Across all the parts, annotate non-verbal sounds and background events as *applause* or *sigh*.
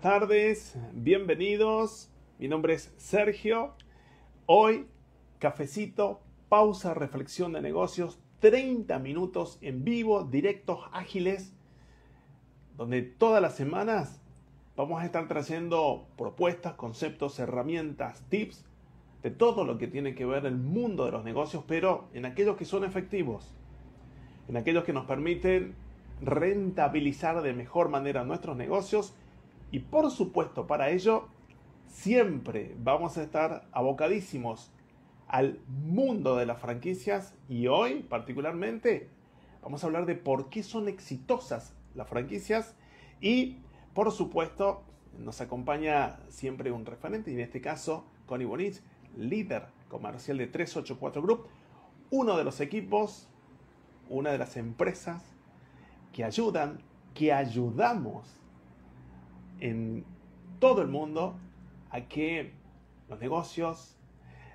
tardes, bienvenidos. Mi nombre es Sergio. Hoy, cafecito, pausa, reflexión de negocios, 30 minutos en vivo, directos, ágiles, donde todas las semanas vamos a estar trayendo propuestas, conceptos, herramientas, tips de todo lo que tiene que ver el mundo de los negocios, pero en aquellos que son efectivos, en aquellos que nos permiten rentabilizar de mejor manera nuestros negocios y por supuesto, para ello, siempre vamos a estar abocadísimos al mundo de las franquicias y hoy particularmente vamos a hablar de por qué son exitosas las franquicias y por supuesto nos acompaña siempre un referente y en este caso Connie Bonich, líder comercial de 384 Group, uno de los equipos, una de las empresas que ayudan, que ayudamos en todo el mundo a que los negocios,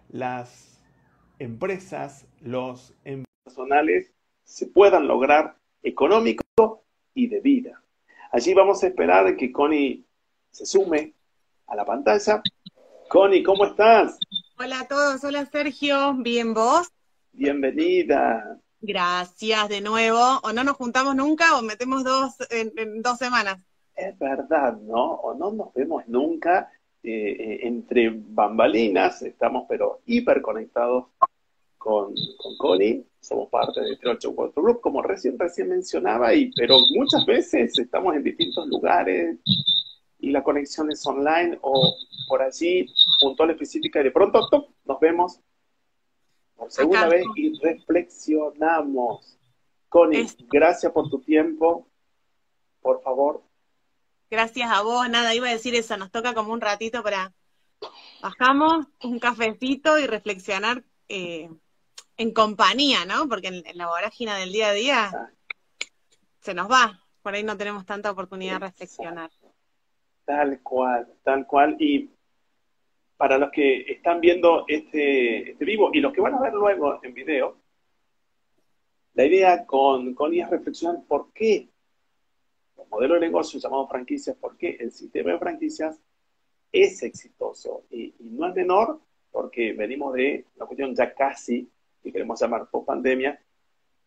las empresas, los personales se puedan lograr económico y de vida. Allí vamos a esperar que Connie se sume a la pantalla. Connie, ¿cómo estás? Hola a todos, hola Sergio, ¿bien vos? Bienvenida. Gracias de nuevo. O no nos juntamos nunca o metemos dos en dos semanas es verdad, ¿no? O no nos vemos nunca eh, eh, entre bambalinas, estamos pero hiper conectados con, con Connie, somos parte de 384 Group, como recién, recién mencionaba, y, pero muchas veces estamos en distintos lugares y la conexión es online o por allí, puntual específica, y de pronto nos vemos por segunda vez y reflexionamos. Connie, gracias por tu tiempo. Por favor, Gracias a vos, nada, iba a decir eso, nos toca como un ratito para bajamos un cafecito y reflexionar eh, en compañía, ¿no? Porque en, la vorágine del día a día se nos va, por ahí no tenemos tanta oportunidad de reflexionar. Tal cual, tal cual. Y para los que están viendo este, este vivo y los que van a ver luego en video, la idea con, con es reflexionar por qué modelo de negocio llamado franquicias porque el sistema de franquicias es exitoso y, no es menor porque venimos de una cuestión ya casi, que queremos llamar post pandemia,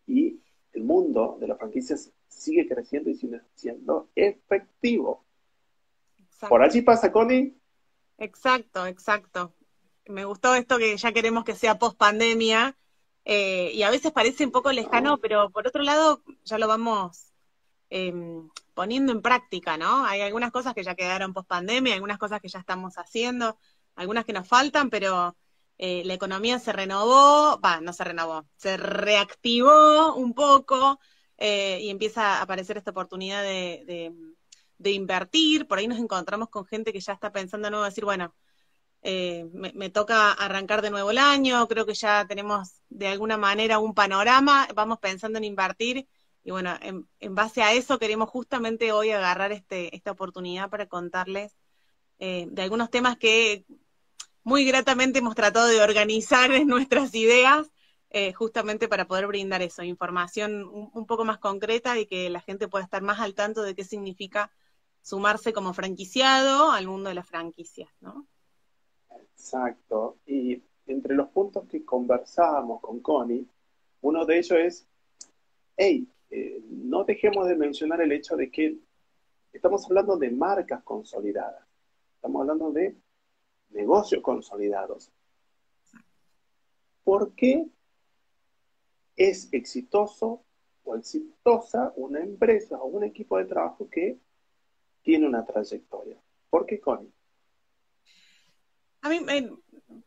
y el mundo de las franquicias sigue creciendo y sigue siendo efectivo. ¿Por allí pasa, Connie? Exacto, exacto. Me gustó esto que ya queremos que sea post pandemia, eh, y a veces parece un poco lejano, pero por otro lado ya lo vamos em, poniendo en práctica, ¿no? Hay algunas cosas que ya quedaron post pandemia, algunas cosas que ya estamos haciendo, algunas que nos faltan, pero eh, la economía se renovó, va, no se renovó, se reactivó un poco eh, y empieza a aparecer esta oportunidad de, invertir. Por ahí nos encontramos con gente que ya está pensando de nuevo decir, bueno, eh, me, toca arrancar de nuevo el año, creo que ya tenemos de alguna manera un panorama, vamos pensando en invertir y bueno, en, base a eso queremos justamente hoy agarrar este, esta oportunidad para contarles eh, de algunos temas que muy gratamente hemos tratado de organizar en nuestras ideas, eh, justamente para poder brindar eso, información un, poco más concreta y que la gente pueda estar más al tanto de qué significa sumarse como franquiciado al mundo de las franquicias, ¿no? Exacto. Y entre los puntos que conversábamos con Connie, uno de ellos es, hey, eh, no dejemos de mencionar el hecho de que estamos hablando de marcas consolidadas, estamos hablando de negocios consolidados. ¿Por qué es exitoso o exitosa una empresa o un equipo de trabajo que tiene una trayectoria? ¿Por qué, Connie? A mí,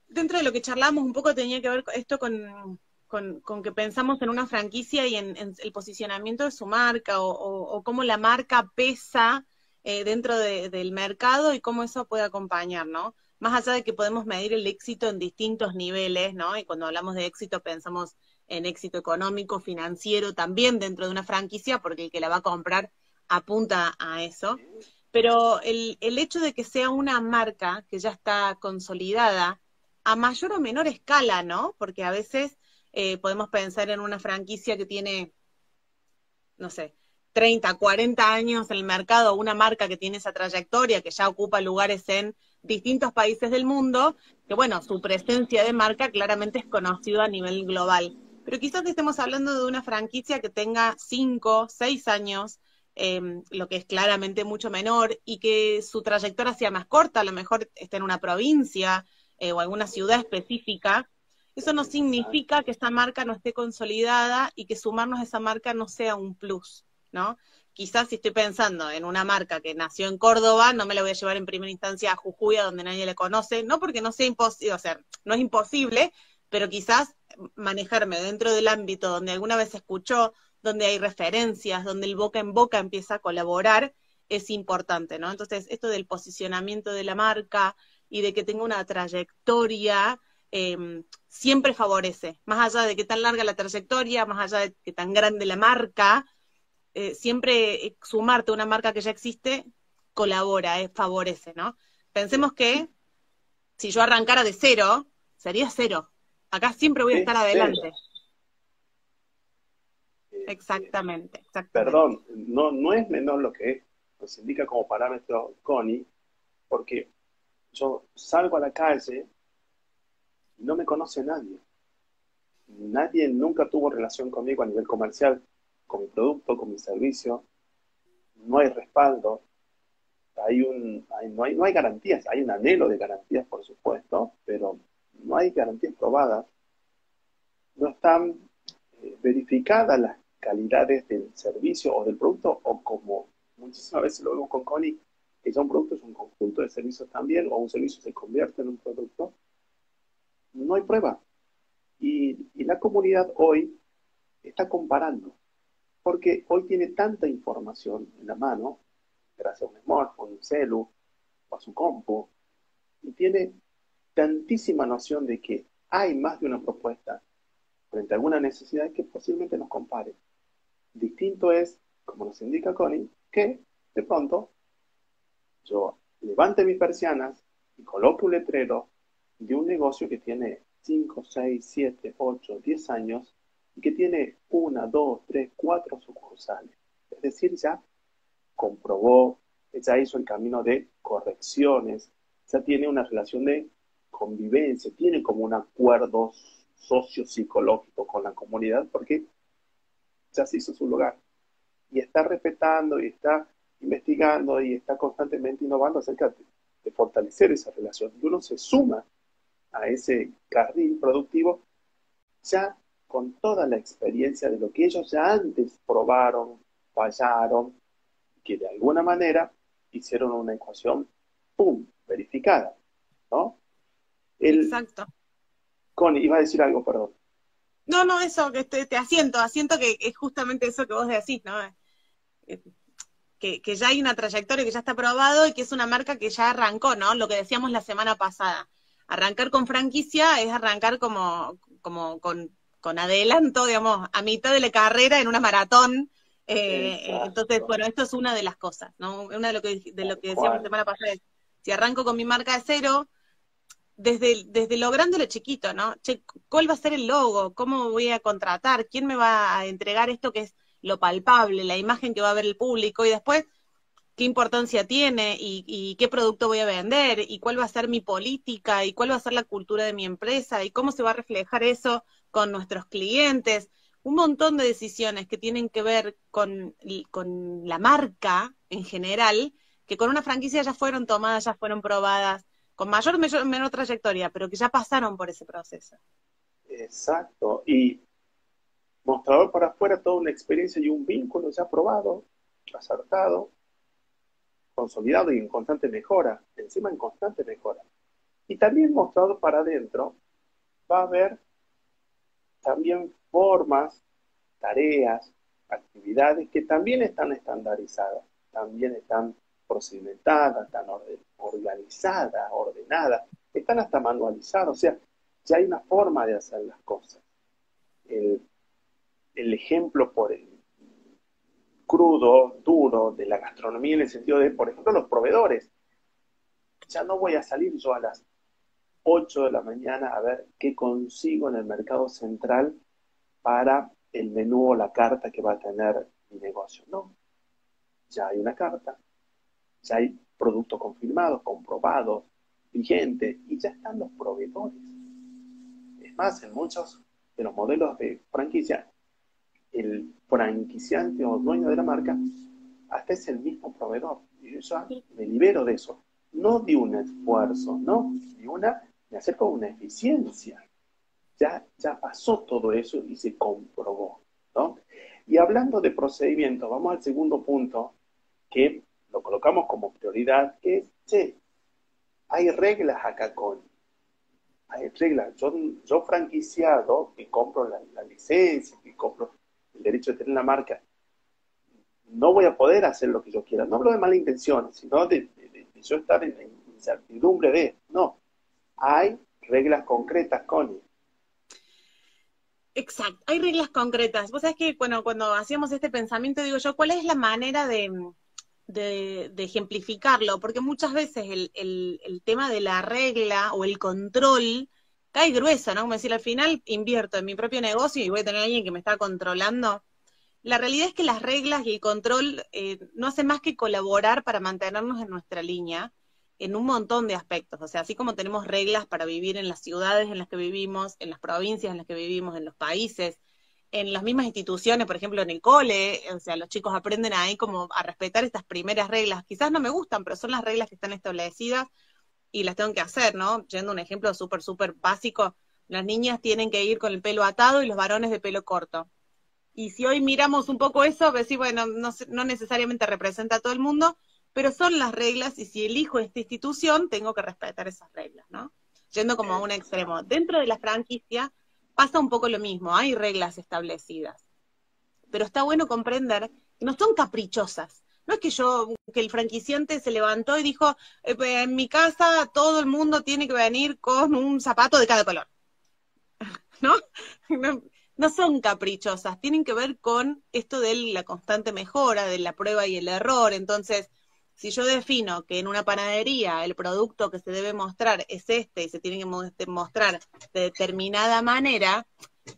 dentro de lo que charlamos, un poco tenía que ver esto con, con, que pensamos en una franquicia y en, el posicionamiento de su marca o, cómo la marca pesa eh, dentro del mercado y cómo eso puede acompañar, ¿no? Más allá de que podemos medir el éxito en distintos niveles, ¿no? Y cuando hablamos de éxito pensamos en éxito económico, financiero, también dentro de una franquicia, porque el que la va a comprar apunta a eso. Pero el hecho de que sea una marca que ya está consolidada, a mayor o menor escala, ¿no? Porque a veces eh, podemos pensar en una franquicia que tiene, no sé, 30, 40 años en el mercado, una marca que tiene esa trayectoria, que ya ocupa lugares en distintos países del mundo, que bueno, su presencia de marca claramente es conocida a nivel global. Pero quizás estemos hablando de una franquicia que tenga 5, 6 años, em, lo que es claramente mucho menor, y que su trayectoria sea más corta, a lo mejor está en una provincia eh, o alguna ciudad específica, eso no significa que esta marca no esté consolidada y que sumarnos a esa marca no sea un plus, ¿no? Quizás si estoy pensando en una marca que nació en Córdoba, no me la voy a llevar en primera instancia a Jujuy, a donde nadie le conoce, no porque no sea imposible, o sea, no es imposible, pero quizás manejarme dentro del ámbito donde alguna vez escuchó, donde hay referencias, donde el boca en boca empieza a colaborar, es importante, ¿no? Entonces, esto del posicionamiento de la marca y de que tenga una trayectoria, Em, siempre favorece, más allá de que tan larga la trayectoria, más allá de que tan grande la marca, eh, siempre eh, sumarte a una marca que ya existe colabora, eh, favorece, ¿no? Pensemos que si yo arrancara de cero, sería cero. Acá siempre voy a estar adelante. Exactamente, exactamente. Perdón, no, no es menor lo que nos indica como parámetro Connie, porque yo salgo a la calle no me conoce nadie. Nadie nunca tuvo relación conmigo a nivel comercial, con mi producto, con mi servicio. No hay respaldo. Hay un, no, hay, no hay garantías. Hay un anhelo de garantías, por supuesto, pero no hay garantías probadas. No están eh, verificadas las calidades del servicio o del producto, o como muchísimas veces lo vemos con Connie, que ya un producto es un conjunto de servicios también, o un servicio se convierte en un producto no hay prueba. Y, la comunidad hoy está comparando, porque hoy tiene tanta información en la mano, gracias a un smartphone, un celu o a su compu, y tiene tantísima noción de que hay más de una propuesta frente a alguna necesidad que posiblemente nos compare. Distinto es, como nos indica Connie, que de pronto yo levante mis persianas y coloque un letrero de un negocio que tiene 5, 6, 7, 8, 10 años y que tiene una, dos, tres, cuatro sucursales. Es decir, ya comprobó, ya hizo el camino de correcciones, ya tiene una relación de convivencia, tiene como un acuerdo socio-psicológico con la comunidad porque ya se hizo su lugar. Y está respetando y está investigando y está constantemente innovando acerca de, de fortalecer esa relación. Y uno se suma a ese carril productivo, ya con toda la experiencia de lo que ellos ya antes probaron, fallaron, que de alguna manera hicieron una ecuación, ¡pum!, verificada, ¿no? Exacto. Con, iba a decir algo, perdón. No, no, eso, que te, te, asiento, asiento que es justamente eso que vos decís, ¿no? Eh, que, que, ya hay una trayectoria que ya está probado y que es una marca que ya arrancó, ¿no? Lo que decíamos la semana pasada arrancar con franquicia es arrancar como, como con, con adelanto, digamos, a mitad de la carrera en una maratón. Eh, entonces, bueno, esto es una de las cosas, ¿no? Una de lo que, de lo que decíamos la semana pasada es, si arranco con mi marca de cero, desde, desde lo grande a lo chiquito, ¿no? Che, ¿cuál va a ser el logo? ¿Cómo voy a contratar? ¿Quién me va a entregar esto que es lo palpable, la imagen que va a ver el público? Y después, qué importancia tiene y, qué producto voy a vender y cuál va a ser mi política y cuál va a ser la cultura de mi empresa y cómo se va a reflejar eso con nuestros clientes. Un montón de decisiones que tienen que ver con, con la marca en general, que con una franquicia ya fueron tomadas, ya fueron probadas, con mayor o menor trayectoria, pero que ya pasaron por ese proceso. Exacto. Y mostrador por afuera, toda una experiencia y un vínculo ya probado, acertado, consolidado y en constante mejora, encima en constante mejora. Y también mostrado para adentro, va a haber también formas, tareas, actividades que también están estandarizadas, también están procedimentadas, están organizadas, ordenadas, están hasta manualizadas, o sea, ya hay una forma de hacer las cosas. El, el ejemplo por el, crudo, duro de la gastronomía en el sentido de, por ejemplo, los proveedores. Ya no voy a salir yo a las 8 de la mañana a ver qué consigo en el mercado central para el menú o la carta que va a tener mi negocio. No, ya hay una carta, ya hay productos confirmados, comprobados, vigentes, y ya están los proveedores. Es más, en muchos de los modelos de franquicia, el franquiciante o dueño de la marca hasta es el mismo proveedor. Y yo ya me libero de eso. No de un esfuerzo, no, de una, me acerco a una eficiencia. Ya, ya pasó todo eso y se comprobó. ¿no? Y hablando de procedimientos, vamos al segundo punto, que lo colocamos como prioridad, que es, che, hay reglas acá con, hay reglas. Yo, yo franquiciado, que compro la, la licencia, que compro el derecho de tener la marca, no voy a poder hacer lo que yo quiera. No hablo de malas intenciones, sino de, yo estar en, incertidumbre de, no, hay reglas concretas, Connie. Exacto, hay reglas concretas. Vos sabés que, bueno, cuando hacíamos este pensamiento, digo yo, ¿cuál es la manera de, ejemplificarlo? Porque muchas veces el, el, tema de la regla o el control cae grueso, ¿no? Como decir, al final invierto en mi propio negocio y voy a tener a alguien que me está controlando. La realidad es que las reglas y el control eh, no hacen más que colaborar para mantenernos en nuestra línea en un montón de aspectos. O sea, así como tenemos reglas para vivir en las ciudades en las que vivimos, en las provincias en las que vivimos, en los países, en las mismas instituciones, por ejemplo, en el cole, o sea, los chicos aprenden ahí como a respetar estas primeras reglas. Quizás no me gustan, pero son las reglas que están establecidas y las tengo que hacer, ¿no? Yendo un ejemplo súper, súper básico, las niñas tienen que ir con el pelo atado y los varones de pelo corto. Y si hoy miramos un poco eso, decir, bueno, no, no necesariamente representa a todo el mundo, pero son las reglas y si elijo esta institución, tengo que respetar esas reglas, ¿no? Yendo como a un extremo. Dentro de la franquicia pasa un poco lo mismo, hay reglas establecidas, pero está bueno comprender que no son caprichosas, no es que yo, que el franquiciante se levantó y dijo, eh, en mi casa todo el mundo tiene que venir con un zapato de cada color. *laughs* ¿No? ¿No? son caprichosas, tienen que ver con esto de la constante mejora, de la prueba y el error. Entonces, si yo defino que en una panadería el producto que se debe mostrar es este y se tiene que mostrar de determinada manera,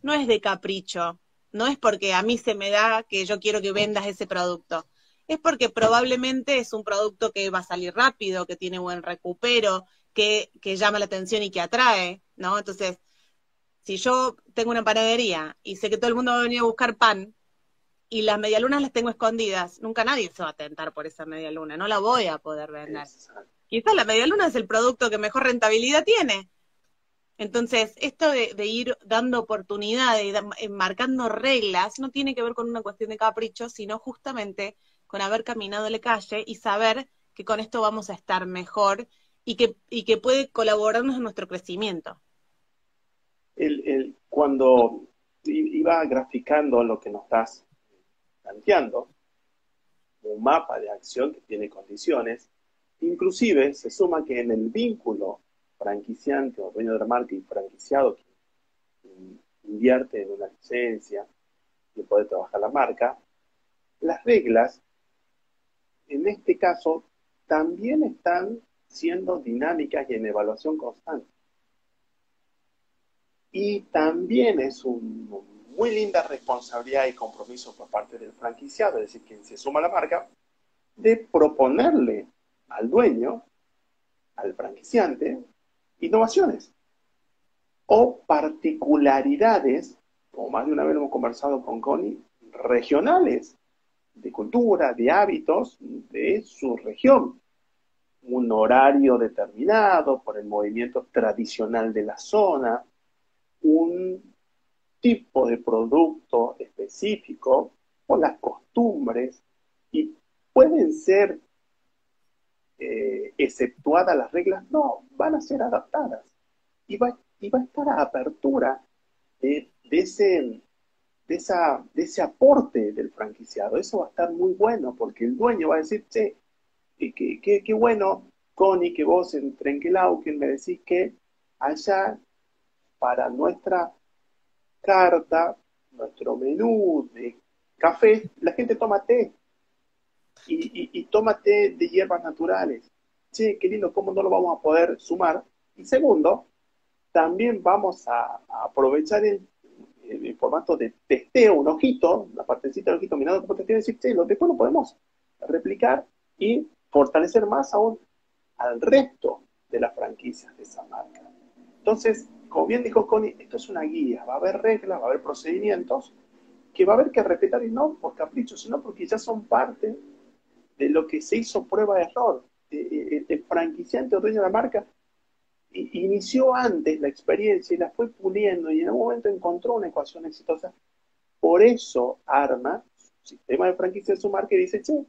no es de capricho, no es porque a mí se me da que yo quiero que vendas ese producto es porque probablemente es un producto que va a salir rápido, que tiene buen recupero, que, llama la atención y que atrae, ¿no? Entonces, si yo tengo una panadería y sé que todo el mundo va a venir a buscar pan y las medialunas las tengo escondidas, nunca nadie se va a tentar por esa medialuna, no la voy a poder vender. Quizás la medialuna es el producto que mejor rentabilidad tiene. Entonces, esto de, de ir dando oportunidades, marcando reglas, no tiene que ver con una cuestión de capricho, sino justamente con haber caminado la calle y saber que con esto vamos a estar mejor y que, y que puede colaborarnos en nuestro crecimiento. El, cuando iba graficando lo que nos estás planteando, un mapa de acción que tiene condiciones, inclusive se suma que en el vínculo franquiciante o dueño de la marca y franquiciado que invierte en una licencia y puede trabajar la marca, las reglas en este caso también están siendo dinámicas y en evaluación constante. Y también es una muy linda responsabilidad y compromiso por parte del franquiciado, es decir, quien se suma a la marca, de proponerle al dueño, al franquiciante, innovaciones o particularidades, como más de una vez hemos conversado con Connie, regionales de cultura, de hábitos de su región. Un horario determinado por el movimiento tradicional de la zona, un tipo de producto específico o las costumbres. Y pueden ser eh, exceptuadas las reglas, no, van a ser adaptadas. Y va, y va a estar a apertura de ese de, esa, de ese aporte del franquiciado. Eso va a estar muy bueno porque el dueño va a decir, che, qué, bueno, Connie, que vos en Trenquelauquen me decís que allá para nuestra carta, nuestro menú de café, la gente toma té y, toma té de hierbas naturales. Che, qué lindo, ¿cómo no lo vamos a poder sumar? Y segundo, también vamos a aprovechar el en formato de testeo, un ojito, la partecita del ojito mirando como te tiene decir, che, después lo podemos replicar y fortalecer más aún al resto de las franquicias de esa marca. Entonces, como bien dijo Connie, esto es una guía, va a haber reglas, va a haber procedimientos que va a haber que respetar y no por capricho, sino porque ya son parte de lo que se hizo prueba de error. El franquiciante o dueño de la marca inició antes la experiencia y la fue puliendo y en un momento encontró una ecuación exitosa. Por eso arma sistema de franquicia de su marca y dice, che,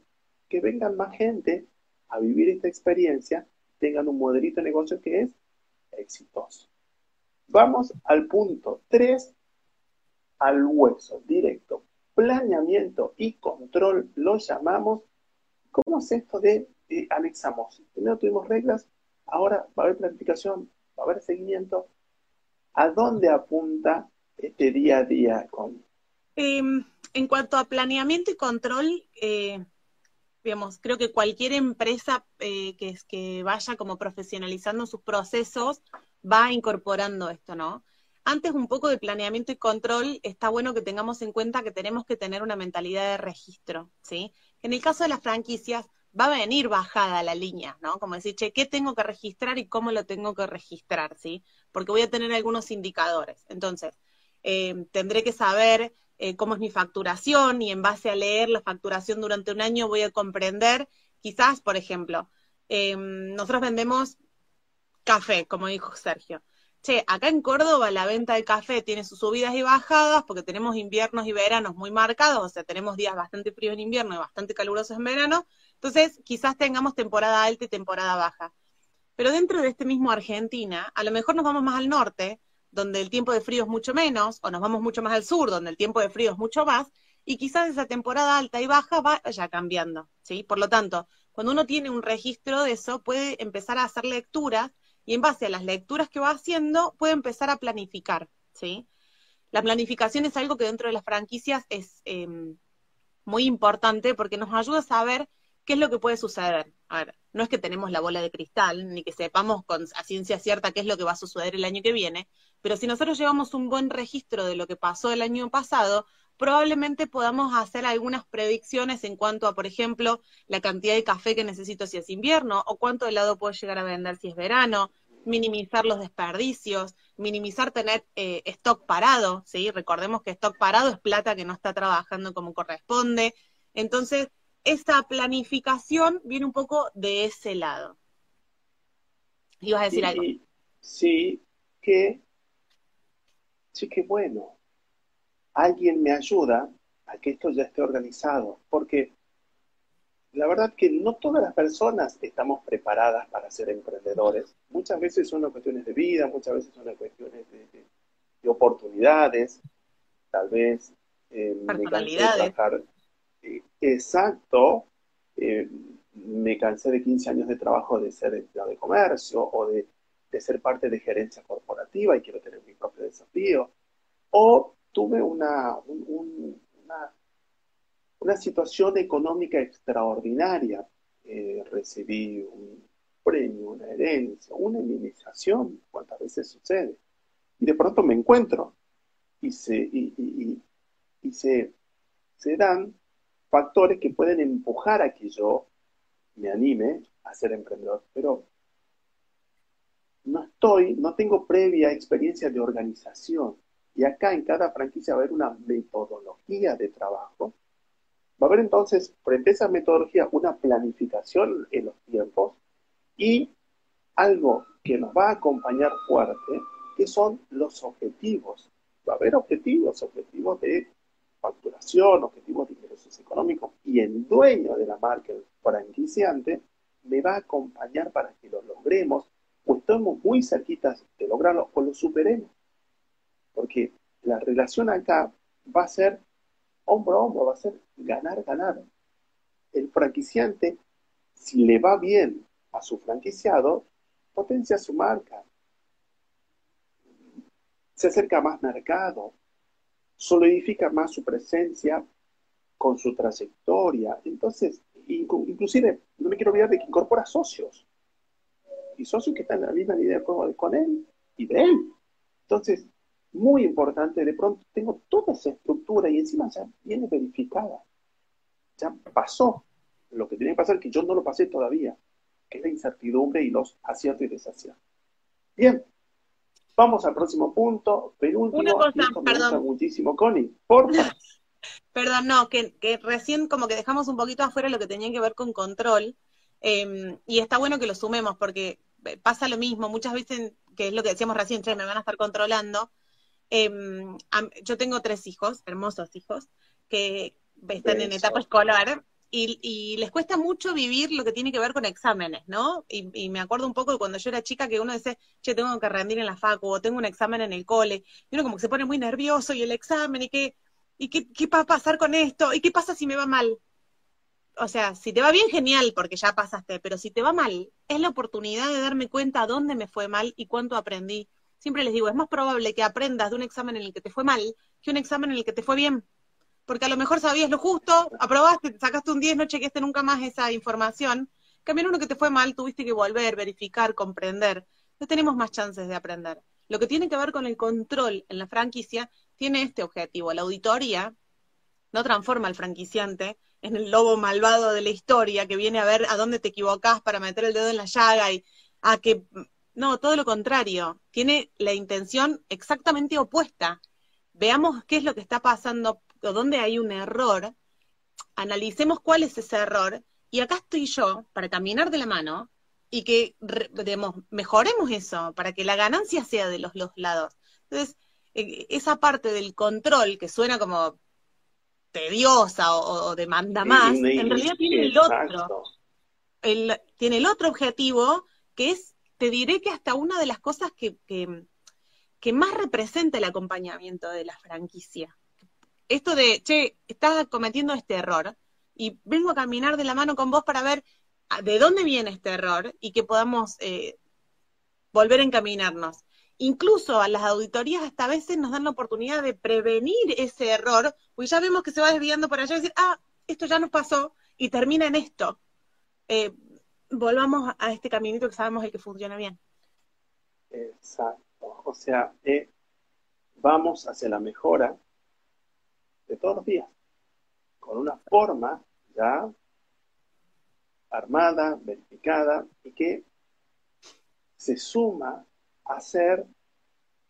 que vengan más gente a vivir esta experiencia, tengan un modelito de negocio que es exitoso. Vamos al punto 3, al hueso directo. Planeamiento y control lo llamamos. ¿Cómo es esto de anexamos? Primero tuvimos reglas, ahora va a haber planificación, va a haber seguimiento. ¿A dónde apunta este día a día? Em, en cuanto a planeamiento y control, eh, digamos, creo que cualquier empresa eh, que, que vaya como profesionalizando sus procesos va incorporando esto, ¿no? Antes un poco de planeamiento y control, está bueno que tengamos en cuenta que tenemos que tener una mentalidad de registro, ¿sí? En el caso de las franquicias, va a venir bajada la línea, ¿no? Como decir, che, ¿qué tengo que registrar y cómo lo tengo que registrar, ¿sí? Porque voy a tener algunos indicadores. Entonces, eh, tendré que saber eh, cómo es mi facturación y en base a leer la facturación durante un año voy a comprender, quizás, por ejemplo, eh, nosotros vendemos café, como dijo Sergio. Che, acá en Córdoba la venta de café tiene sus subidas y bajadas porque tenemos inviernos y veranos muy marcados, o sea, tenemos días bastante fríos en invierno y bastante calurosos en verano, entonces quizás tengamos temporada alta y temporada baja. Pero dentro de este mismo Argentina, a lo mejor nos vamos más al norte, donde el tiempo de frío es mucho menos, o nos vamos mucho más al sur, donde el tiempo de frío es mucho más, y quizás esa temporada alta y baja vaya cambiando, ¿sí? Por lo tanto, cuando uno tiene un registro de eso, puede empezar a hacer lecturas y en base a las lecturas que va haciendo puede empezar a planificar, ¿sí? La planificación es algo que dentro de las franquicias es em, muy importante porque nos ayuda a saber qué es lo que puede suceder. A ver, no es que tenemos la bola de cristal, ni que sepamos con a ciencia cierta qué es lo que va a suceder el año que viene, pero si nosotros llevamos un buen registro de lo que pasó el año pasado, probablemente podamos hacer algunas predicciones en cuanto a, por ejemplo, la cantidad de café que necesito si es invierno o cuánto helado puedo llegar a vender si es verano, minimizar los desperdicios, minimizar tener eh, stock parado, ¿sí? Recordemos que stock parado es plata que no está trabajando como corresponde. Entonces, esa planificación viene un poco de ese lado. ¿Ibas a decir algo? Sí, que, sí, que bueno alguien me ayuda a que esto ya esté organizado, porque la verdad que no todas las personas estamos preparadas para ser emprendedores. Muchas veces son cuestiones de vida, muchas veces son cuestiones de, oportunidades, tal vez eh, me cansé de trabajar. Eh, exacto, eh, me cansé de 15 años de trabajo de ser empleado de comercio o de, de ser parte de gerencia corporativa y quiero tener mi propio desafío. O tuve una, una, situación económica extraordinaria. Eh, recibí un premio, una herencia, una indemnización, cuántas veces sucede. Y de pronto me encuentro y se, y, se, se dan factores que pueden empujar a que yo me anime a ser emprendedor. Pero no estoy, no tengo previa experiencia de organización. Y acá en cada franquicia va a haber una metodología de trabajo. Va a haber entonces, frente a esa metodología, una planificación en los tiempos y algo que nos va a acompañar fuerte, que son los objetivos. Va a haber objetivos, objetivos de facturación, objetivos de ingresos económicos, y el dueño de la marca, el franquiciante, me va a acompañar para que lo logremos, o estemos muy cerquitas de lograrlo, o lo superemos porque la relación acá va a ser hombro a hombro, va a ser ganar, ganar. El franquiciante, si le va bien a su franquiciado, potencia su marca, se acerca más mercado, solidifica más su presencia con su trayectoria. Entonces, inclusive, no me quiero olvidar de que incorpora socios. Y socios que están en la misma línea de con él y de él. Entonces, muy importante, de pronto tengo toda esa estructura y encima ya viene verificada, ya pasó. lo que tiene que pasar, que yo no lo pasé todavía, que es la incertidumbre y los aciertos y desaciertos. Bien, vamos al próximo punto, penúltimo. Una cosa, perdón. muchísimo, Connie, por *laughs* Perdón, no, que, recién como que dejamos un poquito afuera lo que tenía que ver con control, em, y está bueno que lo sumemos, porque pasa lo mismo, muchas veces, que es lo que decíamos recién, che, me van a estar controlando. Em, yo tengo tres hijos, hermosos hijos, que están en etapa escolar, y, les cuesta mucho vivir lo que tiene que ver con exámenes, ¿no? Y, me acuerdo un poco de cuando yo era chica que uno decía, che, tengo que rendir en la facu, o tengo un examen en el cole, y uno como que se pone muy nervioso, y el examen, y qué, y qué, qué va a pasar con esto, y qué pasa si me va mal. O sea, si te va bien, genial, porque ya pasaste, pero si te va mal, es la oportunidad de darme cuenta dónde me fue mal y cuánto aprendí. Siempre les digo, es más probable que aprendas de un examen en el que te fue mal que un examen en el que te fue bien porque a lo mejor sabías lo justo, aprobaste, sacaste un 10, no chequeaste nunca más esa información. Cambio uno que te fue mal, tuviste que volver, verificar, comprender. No tenemos más chances de aprender. Lo que tiene que ver con el control en la franquicia tiene este objetivo. La auditoría no transforma al franquiciante en el lobo malvado de la historia que viene a ver a dónde te equivocás para meter el dedo en la llaga y a que... No, todo lo contrario. Tiene la intención exactamente opuesta. Veamos qué es lo que está pasando o donde hay un error, analicemos cuál es ese error, y acá estoy yo para caminar de la mano y que mejoremos eso, para que la ganancia sea de los dos lados. Entonces, e, esa parte del control que suena como tediosa o, demanda más, en realidad tiene el otro. tiene el otro objetivo, que es, te diré que hasta una de las cosas que, que más representa el acompañamiento de la franquicia esto de, che, estás cometiendo este error y vengo a caminar de la mano con vos para ver de dónde viene este error y que podamos eh, volver a encaminarnos. Incluso a las auditorías hasta a veces nos dan la oportunidad de prevenir ese error, porque ya vemos que se va desviando por allá y decir, ah, esto ya nos pasó y termina en esto. Eh, volvamos a este caminito que sabemos el que funciona bien. Exacto. O sea, eh, vamos hacia la mejora de todos los días, con una forma ya armada, verificada y que se suma a ser,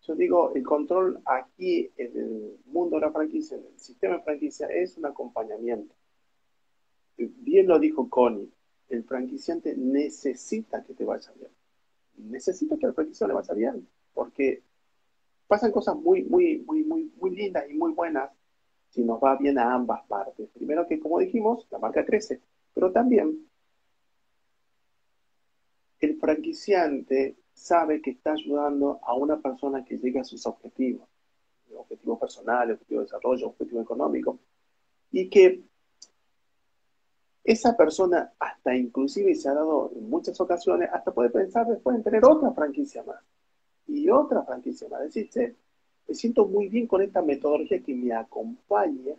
yo digo, el control aquí en el mundo de la franquicia, en el sistema de franquicia, es un acompañamiento. Bien lo dijo Connie, el franquiciante necesita que te vaya bien. Necesita que al franquiciante le vaya bien, porque pasan cosas muy, muy, muy, muy, muy lindas y muy buenas si nos va bien a ambas partes. Primero que, como dijimos, la marca crece, pero también el franquiciante sabe que está ayudando a una persona que llegue a sus objetivos, objetivos personales, objetivos de desarrollo, objetivos económicos, y que esa persona hasta inclusive se ha dado en muchas ocasiones, hasta puede pensar después en tener otra franquicia más y otra franquicia más. Me siento muy bien con esta metodología que me acompaña,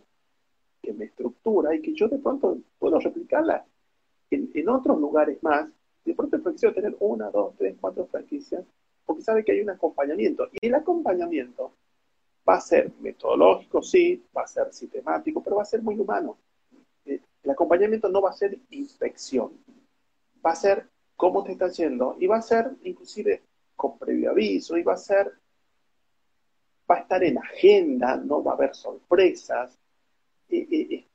que me estructura y que yo de pronto puedo replicarla en, otros lugares más. De pronto el tener una, dos, tres, cuatro franquicias, porque sabe que hay un acompañamiento. Y el acompañamiento va a ser metodológico, sí, va a ser sistemático, pero va a ser muy humano. El acompañamiento no va a ser inspección, va a ser cómo te está yendo y va a ser inclusive con previo aviso y va a ser va a estar en agenda, no va a haber sorpresas.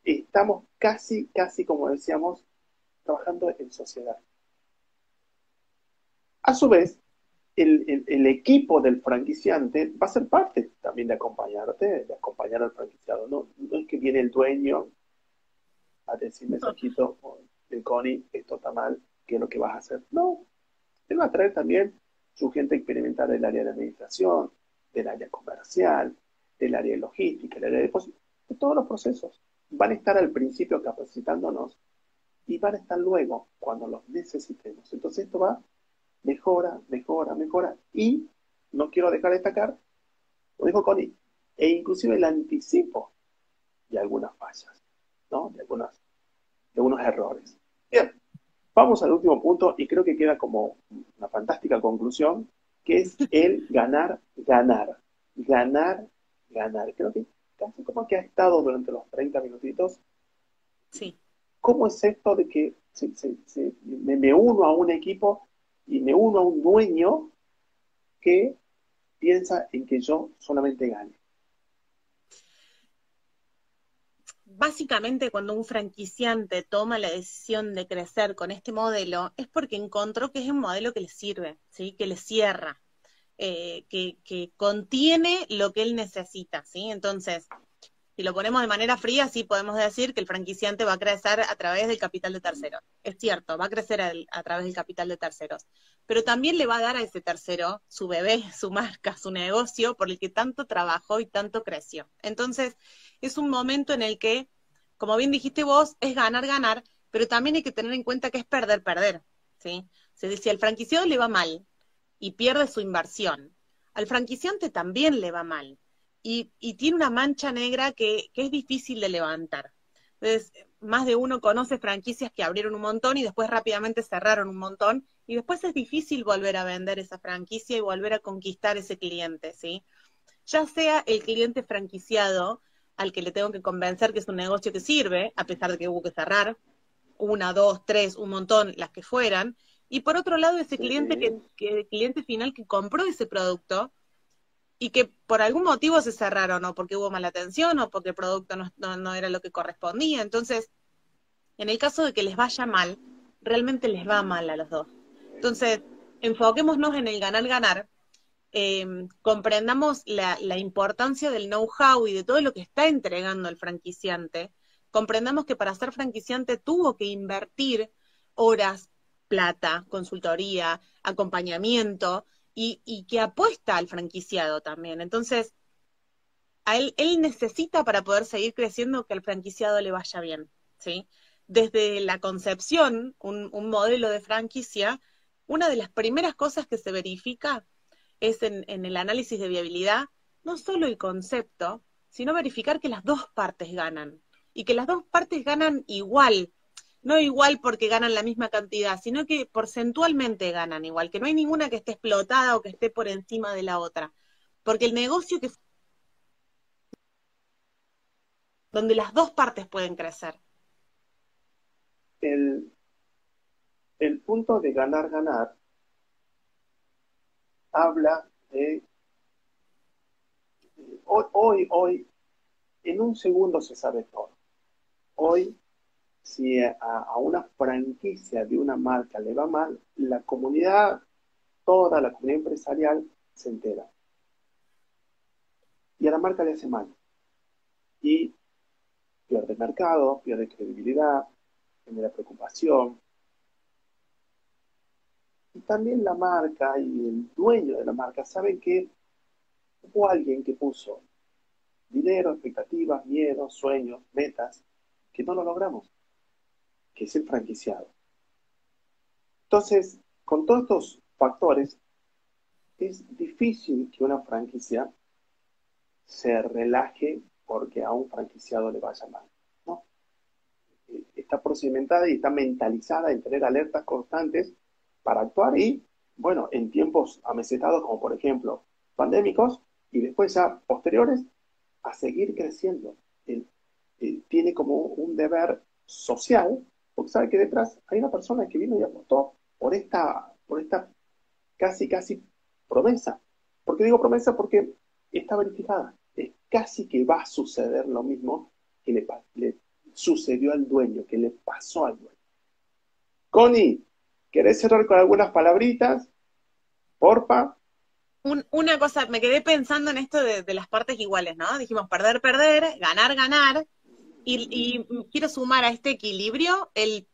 estamos casi, casi, como decíamos, trabajando en sociedad. A su vez, el, equipo del franquiciante va a ser parte también de acompañarte, de acompañar al franquiciado. No es que viene el dueño a decirme, Saquito, el Connie, esto está mal, ¿qué es lo que vas a hacer? No, él va a traer también su gente experimental del área de administración, del área comercial, del área de logística, del área de depósito, de todos los procesos. Van a estar al principio capacitándonos y van a estar luego cuando los necesitemos. Entonces esto va, mejora, mejora, mejora. Y no quiero dejar de destacar, lo dijo Connie, e inclusive el anticipo de algunas fallas, ¿no? De, algunas, de algunos errores. Bien, vamos al último punto y creo que queda como una fantástica conclusión que es el ganar, ganar, ganar, ganar. Creo que casi como que ha estado durante los 30 minutitos sí. ¿cómo es esto de que me, uno a un equipo y me uno a un dueño que piensa en que yo solamente gane? Básicamente, cuando un franquiciante toma la decisión de crecer con este modelo, es porque encontró que es un modelo que le sirve, ¿sí? que le cierra, eh, que, que, contiene lo que él necesita. ¿sí? Entonces, si lo ponemos de manera fría, sí podemos decir que el franquiciante va a crecer a través del capital de terceros. Es cierto, va a crecer a, través del capital de terceros. Pero también le va a dar a ese tercero su bebé, su marca, su negocio por el que tanto trabajó y tanto creció. Entonces, es un momento en el que, como bien dijiste vos, es ganar, ganar, pero también hay que tener en cuenta que es perder, perder. ¿sí? Si al franquiciado le va mal y pierde su inversión, al franquiciante también le va mal y, tiene una mancha negra que, es difícil de levantar. Entonces, más de uno conoce franquicias que abrieron un montón y después rápidamente cerraron un montón y después es difícil volver a vender esa franquicia y volver a conquistar ese cliente, ¿sí? Ya sea el cliente franquiciado al que le tengo que convencer que es un negocio que sirve, a pesar de que hubo que cerrar, una, dos, tres, un montón, las que fueran, y por otro lado ese cliente que, que cliente final que compró ese producto y que por algún motivo se cerraron, o porque hubo mala atención, o porque el producto no, era lo que correspondía. Entonces, en el caso de que les vaya mal, realmente les va mal a los dos. Entonces, enfoquémonos en el ganar-ganar, em, comprendamos la, importancia del know-how y de todo lo que está entregando el franquiciante, comprendamos que para ser franquiciante tuvo que invertir horas, plata, consultoría, acompañamiento, y, que apuesta al franquiciado también. Entonces, él necesita para poder seguir creciendo que al franquiciado le vaya bien, ¿sí? Desde la concepción, un, modelo de franquicia, una de las primeras cosas que se verifica es en, el análisis de viabilidad, no solo el concepto, sino verificar que las dos partes ganan y que las dos partes ganan igual, no igual porque ganan la misma cantidad, sino que porcentualmente ganan igual, que no hay ninguna que esté explotada o que esté por encima de la otra. Porque el negocio que donde las dos partes pueden crecer. El, el punto de ganar, ganar, habla de hoy, hoy, hoy, en un segundo se sabe todo. Hoy si a, una franquicia de una marca le va mal, la comunidad, toda la comunidad empresarial se entera. Y a la marca le hace mal. Y pierde mercado, pierde credibilidad, genera preocupación. Y también la marca y el dueño de la marca saben que hubo alguien que puso dinero, expectativas, miedos, sueños, metas, que no lo logramos que es el franquiciado. Entonces, con todos estos factores, es difícil que una franquicia se relaje porque a un franquiciado le vaya mal. ¿no? Eh, está procedimentada y está mentalizada en tener alertas constantes para actuar y, bueno, en tiempos amesetados como por ejemplo pandémicos y después ya posteriores, a seguir creciendo. Él, tiene como un deber social porque sabe que detrás hay una persona que vino y apostó por esta, por esta casi, casi promesa. ¿Por qué digo promesa? Porque está verificada. Es casi que va a suceder lo mismo que le, le sucedió al dueño, que le pasó al dueño. Connie, ¿querés cerrar con algunas palabritas? Porfa. una cosa, me quedé pensando en esto de, las partes iguales, ¿no? Dijimos perder, perder, ganar, ganar, y, quiero sumar a este equilibrio el,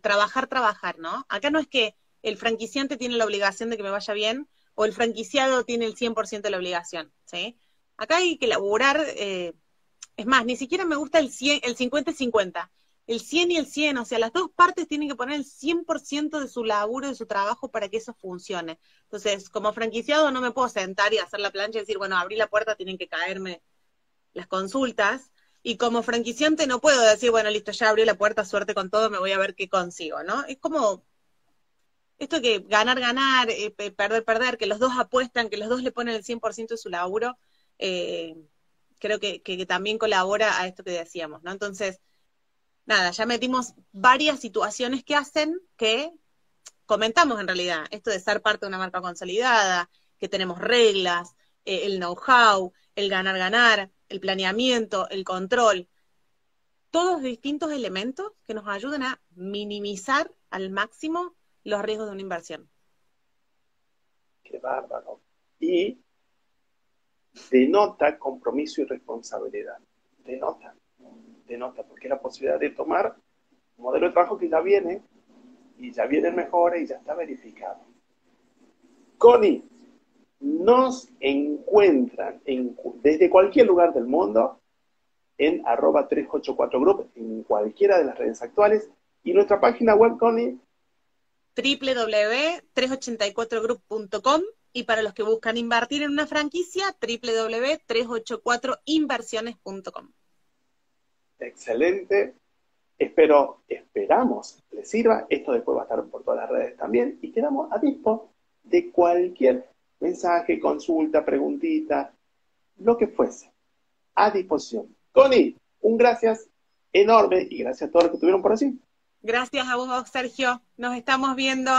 trabajar, trabajar, ¿no? Acá no es que el franquiciante tiene la obligación de que me vaya bien o el franquiciado tiene el 100% de la obligación, ¿sí? Acá hay que laburar, eh, es más, ni siquiera me gusta el, 100, el 50 y 50, el 100 y el 100, o sea, las dos partes tienen que poner el 100% de su laburo, de su trabajo para que eso funcione. Entonces, como franquiciado no me puedo sentar y hacer la plancha y decir, bueno, abrí la puerta, tienen que caerme las consultas, y como franquiciante no puedo decir, bueno, listo, ya abrí la puerta, suerte con todo, me voy a ver qué consigo, ¿no? Es como esto que ganar, ganar, eh, perder, perder, que los dos apuestan, que los dos le ponen el 100% de su laburo, eh, creo que, también colabora a esto que decíamos, ¿no? Entonces, nada, ya metimos varias situaciones que hacen que comentamos en realidad, esto de ser parte de una marca consolidada, que tenemos reglas, eh, el know-how, el ganar-ganar, el planeamiento, el control, todos distintos elementos que nos ayudan a minimizar al máximo los riesgos de una inversión. Qué bárbaro. Y denota compromiso y responsabilidad. Denota. Porque la posibilidad de tomar un modelo de trabajo que ya viene y ya viene mejor y ya está verificado. Connie, nos encuentran desde cualquier lugar del mundo en arroba 384 Group, en cualquiera de las redes actuales. Y nuestra página web, Connie. www.384group.com y para los que buscan invertir en una franquicia, www.384inversiones.com. Excelente. Espero, esperamos les sirva. Esto después va a estar por todas las redes también. Y quedamos a dispo de cualquier mensaje, consulta, preguntita, lo que fuese, a disposición. Connie, un gracias enorme y gracias a todos los que estuvieron por allí. Gracias a vos, Sergio. Nos estamos viendo.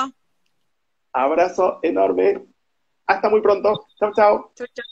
Abrazo enorme. Hasta muy pronto. Chao, chao. Chao, chao.